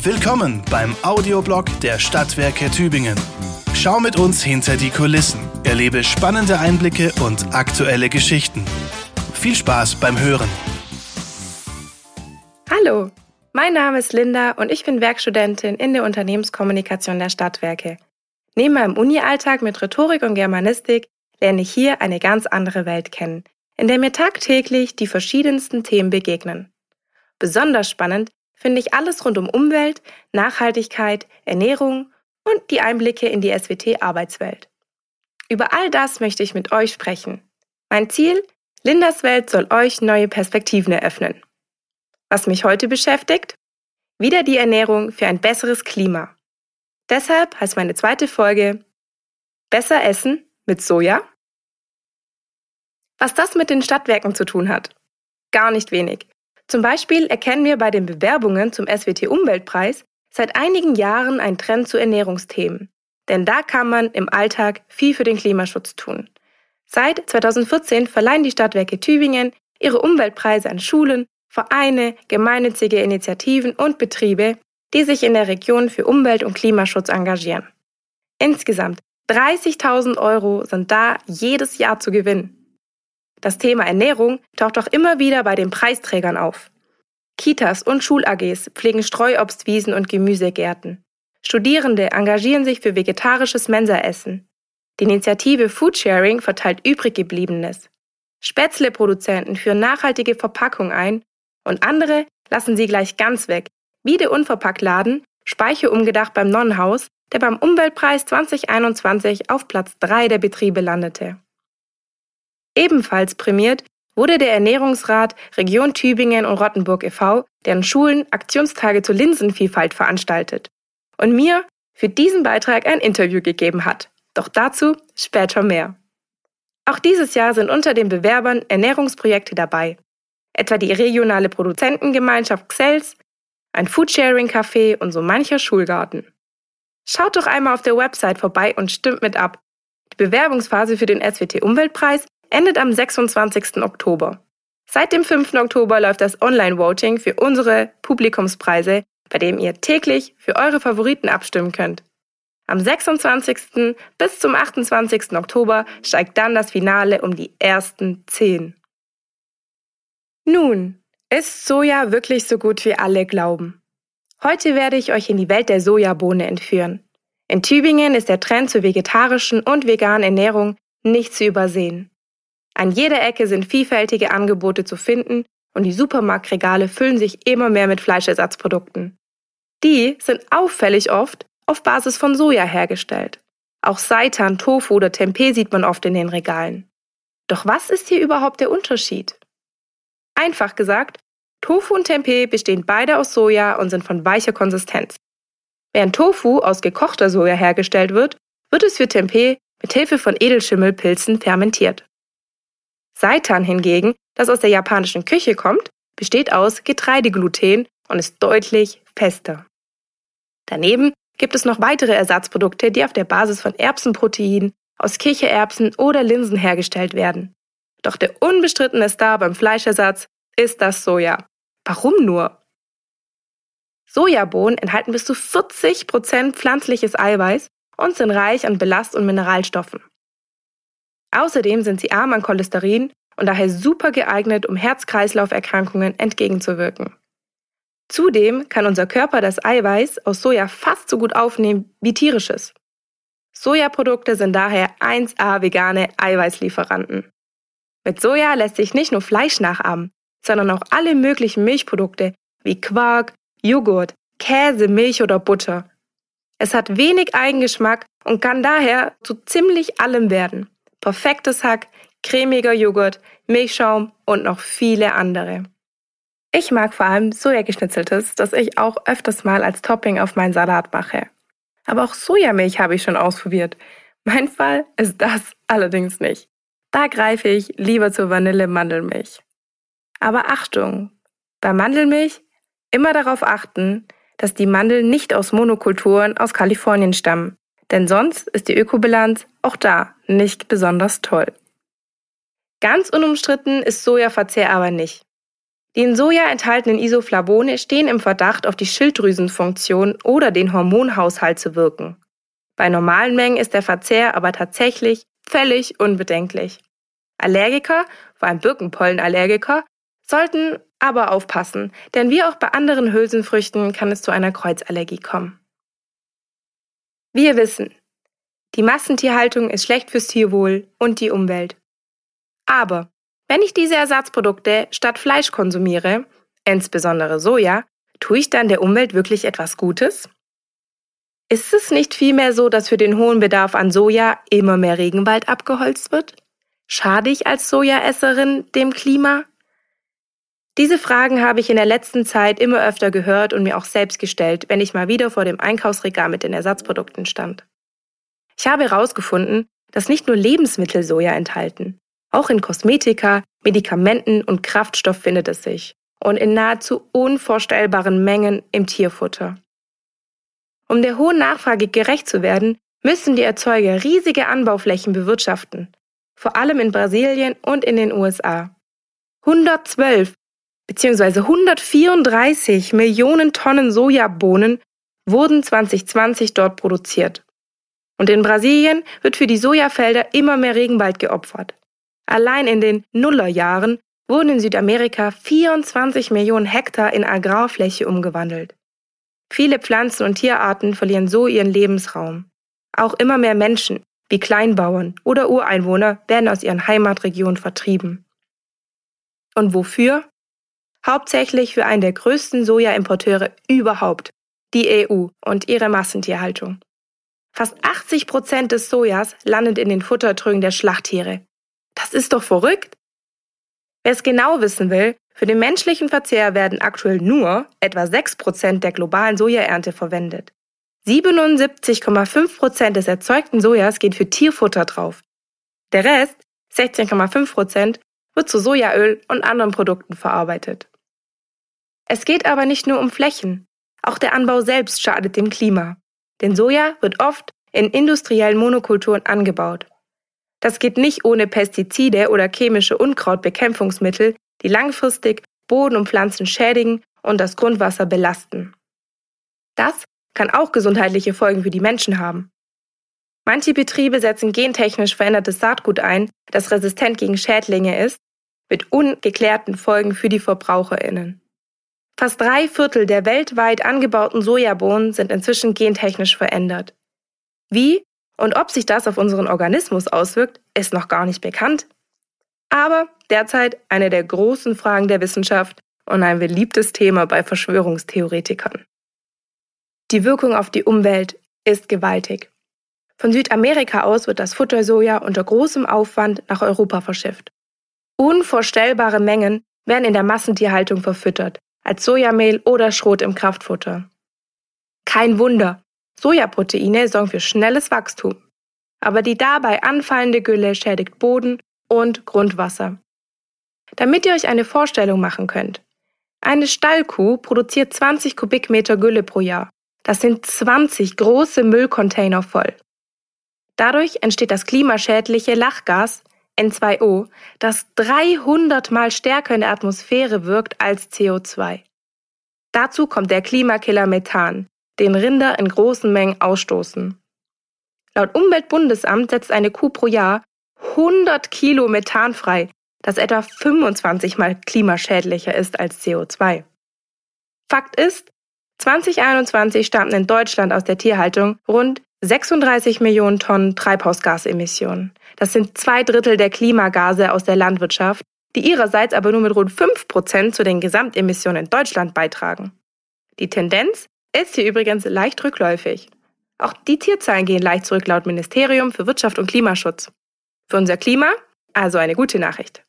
Willkommen beim Audioblog der Stadtwerke Tübingen. Schau mit uns hinter die Kulissen, erlebe spannende Einblicke und aktuelle Geschichten. Viel Spaß beim Hören. Hallo, mein Name ist Linda und ich bin Werkstudentin in der Unternehmenskommunikation der Stadtwerke. Neben meinem Uni-Alltag mit Rhetorik und Germanistik lerne ich hier eine ganz andere Welt kennen, in der mir tagtäglich die verschiedensten Themen begegnen. Besonders spannend finde ich alles rund um Umwelt, Nachhaltigkeit, Ernährung und die Einblicke in die SWT-Arbeitswelt. Über all das möchte ich mit euch sprechen. Mein Ziel? Lindas Welt soll euch neue Perspektiven eröffnen. Was mich heute beschäftigt? Wieder die Ernährung für ein besseres Klima. Deshalb heißt meine zweite Folge Besser essen mit Soja? Was das mit den Stadtwerken zu tun hat? Gar nicht wenig. Zum Beispiel erkennen wir bei den Bewerbungen zum SWT-Umweltpreis seit einigen Jahren einen Trend zu Ernährungsthemen. Denn da kann man im Alltag viel für den Klimaschutz tun. Seit 2014 verleihen die Stadtwerke Tübingen ihre Umweltpreise an Schulen, Vereine, gemeinnützige Initiativen und Betriebe, die sich in der Region für Umwelt- und Klimaschutz engagieren. Insgesamt 30.000 Euro sind da jedes Jahr zu gewinnen. Das Thema Ernährung taucht auch immer wieder bei den Preisträgern auf. Kitas und Schul-AGs pflegen Streuobstwiesen und Gemüsegärten. Studierende engagieren sich für vegetarisches Mensaessen. Die Initiative Foodsharing verteilt übriggebliebenes. Spätzleproduzenten führen nachhaltige Verpackung ein und andere lassen sie gleich ganz weg, wie der Unverpacktladen Speiche umgedacht beim Nonnenhaus, der beim Umweltpreis 2021 auf Platz 3 der Betriebe landete. Ebenfalls prämiert wurde der Ernährungsrat Region Tübingen und Rottenburg e.V., deren Schulen Aktionstage zur Linsenvielfalt veranstaltet und mir für diesen Beitrag ein Interview gegeben hat. Doch dazu später mehr. Auch dieses Jahr sind unter den Bewerbern Ernährungsprojekte dabei, etwa die regionale Produzentengemeinschaft Xels, ein Foodsharing-Café und so mancher Schulgarten. Schaut doch einmal auf der Website vorbei und stimmt mit ab. Die Bewerbungsphase für den SWT-Umweltpreis endet am 26. Oktober. Seit dem 5. Oktober läuft das Online-Voting für unsere Publikumspreise, bei dem ihr täglich für eure Favoriten abstimmen könnt. Am 26. bis zum 28. Oktober steigt dann das Finale um die ersten 10. Nun, ist Soja wirklich so gut wie alle glauben? Heute werde ich euch in die Welt der Sojabohne entführen. In Tübingen ist der Trend zur vegetarischen und veganen Ernährung nicht zu übersehen. An jeder Ecke sind vielfältige Angebote zu finden und die Supermarktregale füllen sich immer mehr mit Fleischersatzprodukten. Die sind auffällig oft auf Basis von Soja hergestellt. Auch Seitan, Tofu oder Tempeh sieht man oft in den Regalen. Doch was ist hier überhaupt der Unterschied? Einfach gesagt, Tofu und Tempeh bestehen beide aus Soja und sind von weicher Konsistenz. Während Tofu aus gekochter Soja hergestellt wird, wird es für Tempeh mit Hilfe von Edelschimmelpilzen fermentiert. Seitan hingegen, das aus der japanischen Küche kommt, besteht aus Getreidegluten und ist deutlich fester. Daneben gibt es noch weitere Ersatzprodukte, die auf der Basis von Erbsenprotein, aus Kichererbsen oder Linsen hergestellt werden. Doch der unbestrittene Star beim Fleischersatz ist das Soja. Warum nur? Sojabohnen enthalten bis zu 40% pflanzliches Eiweiß und sind reich an Belast- und Mineralstoffen. Außerdem sind sie arm an Cholesterin und daher super geeignet, um Herz-Kreislauf-Erkrankungen entgegenzuwirken. Zudem kann unser Körper das Eiweiß aus Soja fast so gut aufnehmen wie tierisches. Sojaprodukte sind daher 1A vegane Eiweißlieferanten. Mit Soja lässt sich nicht nur Fleisch nachahmen, sondern auch alle möglichen Milchprodukte wie Quark, Joghurt, Käse, Milch oder Butter. Es hat wenig Eigengeschmack und kann daher zu ziemlich allem werden perfektes Hack, cremiger Joghurt, Milchschaum und noch viele andere. Ich mag vor allem Sojageschnitzeltes, das ich auch öfters mal als Topping auf meinen Salat mache. Aber auch Sojamilch habe ich schon ausprobiert. Mein Fall ist das allerdings nicht. Da greife ich lieber zur Vanille-Mandelmilch. Aber Achtung! Bei Mandelmilch immer darauf achten, dass die Mandeln nicht aus Monokulturen aus Kalifornien stammen, denn sonst ist die Ökobilanz auch da nicht besonders toll. Ganz unumstritten ist Sojaverzehr aber nicht. Die in Soja enthaltenen Isoflavone stehen im Verdacht, auf die Schilddrüsenfunktion oder den Hormonhaushalt zu wirken. Bei normalen Mengen ist der Verzehr aber tatsächlich völlig unbedenklich. Allergiker, vor allem Birkenpollenallergiker, sollten aber aufpassen, denn wie auch bei anderen Hülsenfrüchten kann es zu einer Kreuzallergie kommen. Wir wissen, die Massentierhaltung ist schlecht fürs Tierwohl und die Umwelt. Aber wenn ich diese Ersatzprodukte statt Fleisch konsumiere, insbesondere Soja, tue ich dann der Umwelt wirklich etwas Gutes? Ist es nicht vielmehr so, dass für den hohen Bedarf an Soja immer mehr Regenwald abgeholzt wird? Schade ich als Sojaesserin dem Klima? Diese Fragen habe ich in der letzten Zeit immer öfter gehört und mir auch selbst gestellt, wenn ich mal wieder vor dem Einkaufsregal mit den Ersatzprodukten stand. Ich habe herausgefunden, dass nicht nur Lebensmittel Soja enthalten. Auch in Kosmetika, Medikamenten und Kraftstoff findet es sich. Und in nahezu unvorstellbaren Mengen im Tierfutter. Um der hohen Nachfrage gerecht zu werden, müssen die Erzeuger riesige Anbauflächen bewirtschaften, vor allem in Brasilien und in den USA. 112 bzw. 134 Millionen Tonnen Sojabohnen wurden 2020 dort produziert. Und in Brasilien wird für die Sojafelder immer mehr Regenwald geopfert. Allein in den Nullerjahren wurden in Südamerika 24 Millionen Hektar in Agrarfläche umgewandelt. Viele Pflanzen- und Tierarten verlieren so ihren Lebensraum. Auch immer mehr Menschen, wie Kleinbauern oder Ureinwohner, werden aus ihren Heimatregionen vertrieben. Und wofür? Hauptsächlich für einen der größten Sojaimporteure überhaupt, die EU und ihre Massentierhaltung. Fast 80 Prozent des Sojas landet in den Futtertrögen der Schlachttiere. Das ist doch verrückt. Wer es genau wissen will, für den menschlichen Verzehr werden aktuell nur etwa 6% der globalen Sojaernte verwendet. 77,5% des erzeugten Sojas geht für Tierfutter drauf. Der Rest, 16,5%, wird zu Sojaöl und anderen Produkten verarbeitet. Es geht aber nicht nur um Flächen. Auch der Anbau selbst schadet dem Klima. Denn Soja wird oft in industriellen Monokulturen angebaut. Das geht nicht ohne Pestizide oder chemische Unkrautbekämpfungsmittel, die langfristig Boden und Pflanzen schädigen und das Grundwasser belasten. Das kann auch gesundheitliche Folgen für die Menschen haben. Manche Betriebe setzen gentechnisch verändertes Saatgut ein, das resistent gegen Schädlinge ist, mit ungeklärten Folgen für die Verbraucherinnen. Fast drei Viertel der weltweit angebauten Sojabohnen sind inzwischen gentechnisch verändert. Wie und ob sich das auf unseren Organismus auswirkt, ist noch gar nicht bekannt. Aber derzeit eine der großen Fragen der Wissenschaft und ein beliebtes Thema bei Verschwörungstheoretikern. Die Wirkung auf die Umwelt ist gewaltig. Von Südamerika aus wird das Futtersoja unter großem Aufwand nach Europa verschifft. Unvorstellbare Mengen werden in der Massentierhaltung verfüttert, als Sojamehl oder Schrot im Kraftfutter. Kein Wunder, Sojaproteine sorgen für schnelles Wachstum. Aber die dabei anfallende Gülle schädigt Boden und Grundwasser. Damit ihr euch eine Vorstellung machen könnt. Eine Stallkuh produziert 20 Kubikmeter Gülle pro Jahr. Das sind 20 große Müllcontainer voll. Dadurch entsteht das klimaschädliche Lachgas N2O, das 300 mal stärker in der Atmosphäre wirkt als CO2. Dazu kommt der Klimakiller Methan, den Rinder in großen Mengen ausstoßen. Laut Umweltbundesamt setzt eine Kuh pro Jahr 100 Kilo Methan frei, das etwa 25 mal klimaschädlicher ist als CO2. Fakt ist, 2021 stammten in Deutschland aus der Tierhaltung rund 36 Millionen Tonnen Treibhausgasemissionen. Das sind zwei Drittel der Klimagase aus der Landwirtschaft, die ihrerseits aber nur mit rund 5 Prozent zu den Gesamtemissionen in Deutschland beitragen. Die Tendenz ist hier übrigens leicht rückläufig. Auch die Tierzahlen gehen leicht zurück laut Ministerium für Wirtschaft und Klimaschutz. Für unser Klima also eine gute Nachricht.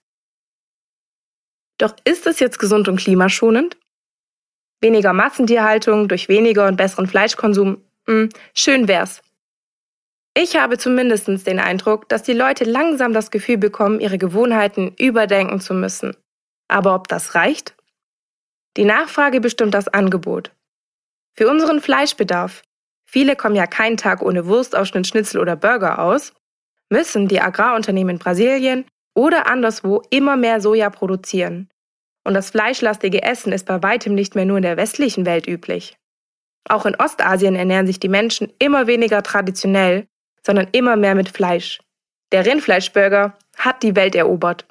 Doch ist es jetzt gesund und klimaschonend? Weniger Massentierhaltung durch weniger und besseren Fleischkonsum? Hm, schön wär's. Ich habe zumindest den Eindruck, dass die Leute langsam das Gefühl bekommen, ihre Gewohnheiten überdenken zu müssen. Aber ob das reicht? Die Nachfrage bestimmt das Angebot. Für unseren Fleischbedarf, viele kommen ja keinen Tag ohne Wurstausschnitt, Schnitzel oder Burger aus, müssen die Agrarunternehmen in Brasilien oder anderswo immer mehr Soja produzieren. Und das fleischlastige Essen ist bei weitem nicht mehr nur in der westlichen Welt üblich. Auch in Ostasien ernähren sich die Menschen immer weniger traditionell, sondern immer mehr mit Fleisch. Der Rindfleischburger hat die Welt erobert.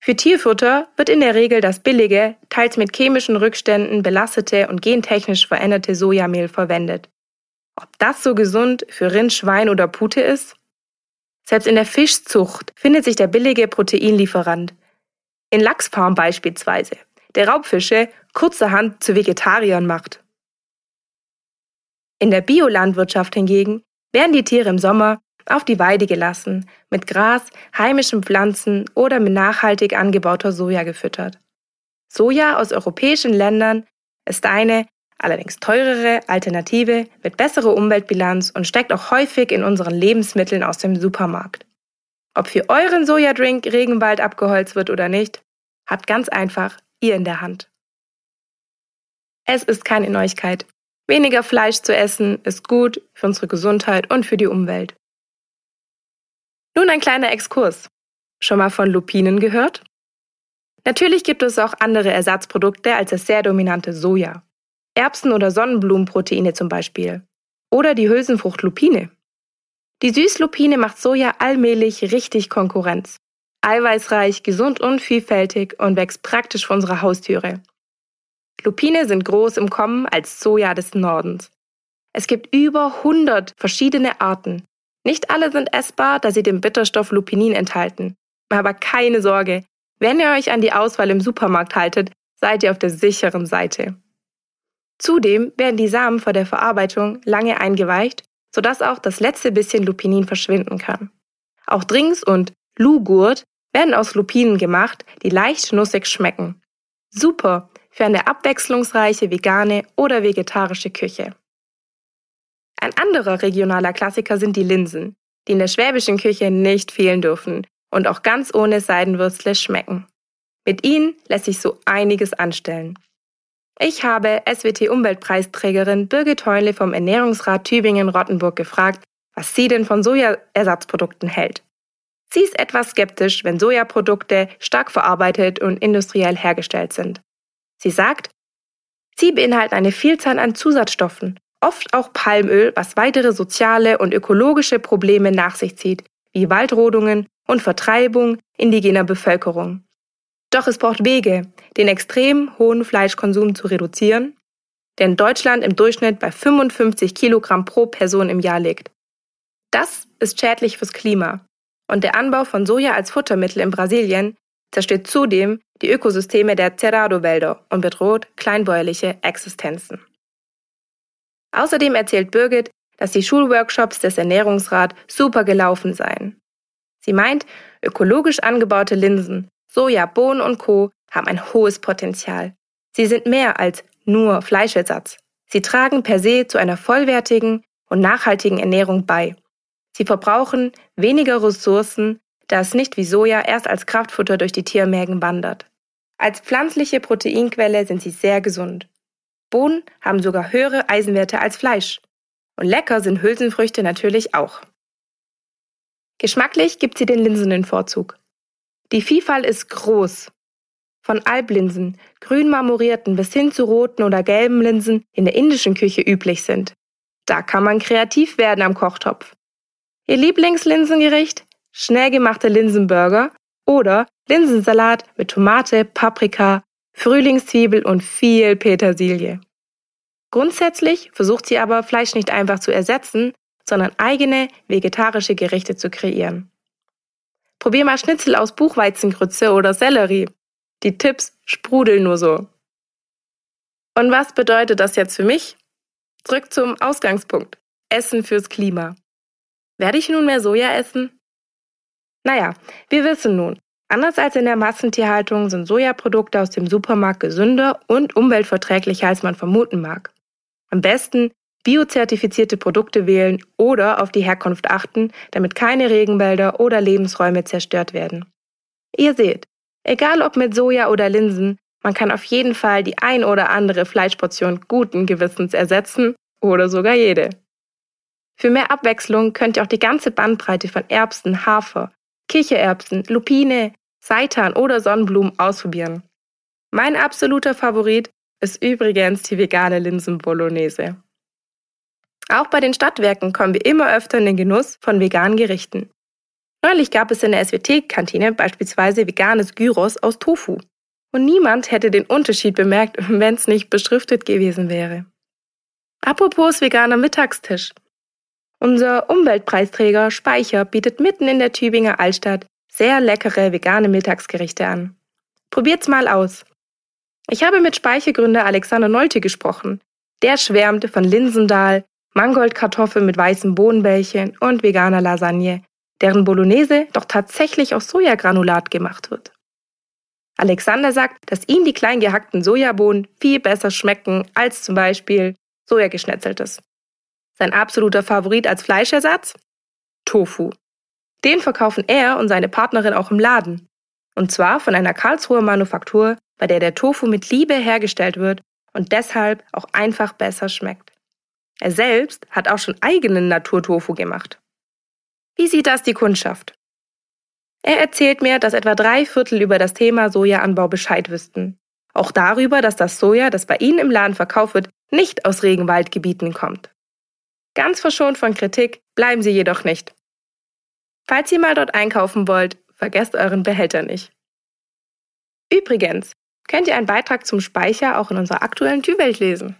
Für Tierfutter wird in der Regel das billige, teils mit chemischen Rückständen belastete und gentechnisch veränderte Sojamehl verwendet. Ob das so gesund für Rind, Schwein oder Pute ist? Selbst in der Fischzucht findet sich der billige Proteinlieferant. In Lachsfarm beispielsweise, der Raubfische kurzerhand zu Vegetariern macht. In der Biolandwirtschaft hingegen werden die Tiere im Sommer auf die Weide gelassen, mit Gras, heimischen Pflanzen oder mit nachhaltig angebauter Soja gefüttert. Soja aus europäischen Ländern ist eine, allerdings teurere Alternative mit besserer Umweltbilanz und steckt auch häufig in unseren Lebensmitteln aus dem Supermarkt. Ob für euren Sojadrink Regenwald abgeholzt wird oder nicht, habt ganz einfach ihr in der Hand. Es ist keine Neuigkeit. Weniger Fleisch zu essen ist gut für unsere Gesundheit und für die Umwelt. Nun ein kleiner Exkurs. Schon mal von Lupinen gehört? Natürlich gibt es auch andere Ersatzprodukte als das sehr dominante Soja. Erbsen- oder Sonnenblumenproteine zum Beispiel. Oder die Hülsenfrucht Lupine. Die Süßlupine macht Soja allmählich richtig Konkurrenz. Eiweißreich, gesund und vielfältig und wächst praktisch vor unserer Haustüre. Lupine sind groß im Kommen als Soja des Nordens. Es gibt über 100 verschiedene Arten, nicht alle sind essbar, da sie den Bitterstoff Lupinin enthalten. Aber keine Sorge, wenn ihr euch an die Auswahl im Supermarkt haltet, seid ihr auf der sicheren Seite. Zudem werden die Samen vor der Verarbeitung lange eingeweicht, sodass auch das letzte bisschen Lupinin verschwinden kann. Auch Drinks und Lugurt werden aus Lupinen gemacht, die leicht nussig schmecken. Super für eine abwechslungsreiche vegane oder vegetarische Küche. Ein anderer regionaler Klassiker sind die Linsen, die in der schwäbischen Küche nicht fehlen dürfen und auch ganz ohne Seidenwürzle schmecken. Mit ihnen lässt sich so einiges anstellen. Ich habe SWT-Umweltpreisträgerin Birgit Heunle vom Ernährungsrat Tübingen-Rottenburg gefragt, was sie denn von Sojaersatzprodukten hält. Sie ist etwas skeptisch, wenn Sojaprodukte stark verarbeitet und industriell hergestellt sind. Sie sagt, sie beinhalten eine Vielzahl an Zusatzstoffen oft auch Palmöl, was weitere soziale und ökologische Probleme nach sich zieht, wie Waldrodungen und Vertreibung indigener Bevölkerung. Doch es braucht Wege, den extrem hohen Fleischkonsum zu reduzieren, der in Deutschland im Durchschnitt bei 55 Kilogramm pro Person im Jahr liegt. Das ist schädlich fürs Klima. Und der Anbau von Soja als Futtermittel in Brasilien zerstört zudem die Ökosysteme der Cerrado-Wälder und bedroht kleinbäuerliche Existenzen. Außerdem erzählt Birgit, dass die Schulworkshops des Ernährungsrats super gelaufen seien. Sie meint, ökologisch angebaute Linsen, Soja, Bohnen und Co. haben ein hohes Potenzial. Sie sind mehr als nur Fleischersatz. Sie tragen per se zu einer vollwertigen und nachhaltigen Ernährung bei. Sie verbrauchen weniger Ressourcen, da es nicht wie Soja erst als Kraftfutter durch die Tiermägen wandert. Als pflanzliche Proteinquelle sind sie sehr gesund. Bohnen haben sogar höhere Eisenwerte als Fleisch. Und lecker sind Hülsenfrüchte natürlich auch. Geschmacklich gibt sie den Linsen den Vorzug. Die Vielfalt ist groß. Von Alblinsen, grün marmorierten bis hin zu roten oder gelben Linsen in der indischen Küche üblich sind. Da kann man kreativ werden am Kochtopf. Ihr Lieblingslinsengericht? Schnell gemachte Linsenburger oder Linsensalat mit Tomate, Paprika, Frühlingszwiebel und viel Petersilie. Grundsätzlich versucht sie aber, Fleisch nicht einfach zu ersetzen, sondern eigene vegetarische Gerichte zu kreieren. Probier mal Schnitzel aus Buchweizengrütze oder Sellerie. Die Tipps sprudeln nur so. Und was bedeutet das jetzt für mich? Zurück zum Ausgangspunkt. Essen fürs Klima. Werde ich nun mehr Soja essen? Naja, wir wissen nun, Anders als in der Massentierhaltung sind Sojaprodukte aus dem Supermarkt gesünder und umweltverträglicher, als man vermuten mag. Am besten biozertifizierte Produkte wählen oder auf die Herkunft achten, damit keine Regenwälder oder Lebensräume zerstört werden. Ihr seht, egal ob mit Soja oder Linsen, man kann auf jeden Fall die ein oder andere Fleischportion guten Gewissens ersetzen oder sogar jede. Für mehr Abwechslung könnt ihr auch die ganze Bandbreite von Erbsen, Hafer, Kichererbsen, Lupine, Seitan oder Sonnenblumen ausprobieren. Mein absoluter Favorit ist übrigens die vegane Linsen-Bolognese. Auch bei den Stadtwerken kommen wir immer öfter in den Genuss von veganen Gerichten. Neulich gab es in der SWT-Kantine beispielsweise veganes Gyros aus Tofu. Und niemand hätte den Unterschied bemerkt, wenn es nicht beschriftet gewesen wäre. Apropos veganer Mittagstisch. Unser Umweltpreisträger Speicher bietet mitten in der Tübinger Altstadt sehr leckere vegane Mittagsgerichte an. Probiert's mal aus. Ich habe mit Speichergründer Alexander Nolte gesprochen. Der schwärmte von Linsendahl, Mangoldkartoffeln mit weißen Bohnenbällchen und veganer Lasagne, deren Bolognese doch tatsächlich aus Sojagranulat gemacht wird. Alexander sagt, dass ihm die klein gehackten Sojabohnen viel besser schmecken als zum Beispiel Sojageschnetzeltes. Sein absoluter Favorit als Fleischersatz? Tofu. Den verkaufen er und seine Partnerin auch im Laden. Und zwar von einer Karlsruher Manufaktur, bei der der Tofu mit Liebe hergestellt wird und deshalb auch einfach besser schmeckt. Er selbst hat auch schon eigenen Naturtofu gemacht. Wie sieht das die Kundschaft? Er erzählt mir, dass etwa drei Viertel über das Thema Sojaanbau Bescheid wüssten. Auch darüber, dass das Soja, das bei Ihnen im Laden verkauft wird, nicht aus Regenwaldgebieten kommt. Ganz verschont von Kritik bleiben Sie jedoch nicht. Falls ihr mal dort einkaufen wollt, vergesst euren Behälter nicht. Übrigens, könnt ihr einen Beitrag zum Speicher auch in unserer aktuellen Tüwelt lesen.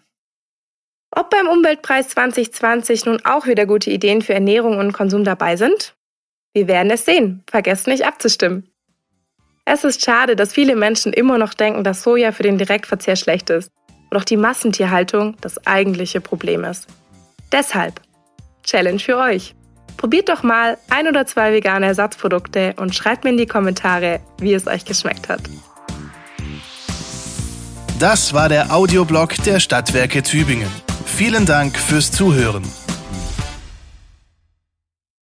Ob beim Umweltpreis 2020 nun auch wieder gute Ideen für Ernährung und Konsum dabei sind? Wir werden es sehen. Vergesst nicht abzustimmen. Es ist schade, dass viele Menschen immer noch denken, dass Soja für den Direktverzehr schlecht ist und auch die Massentierhaltung das eigentliche Problem ist. Deshalb, Challenge für euch. Probiert doch mal ein oder zwei vegane Ersatzprodukte und schreibt mir in die Kommentare, wie es euch geschmeckt hat. Das war der Audioblog der Stadtwerke Tübingen. Vielen Dank fürs Zuhören.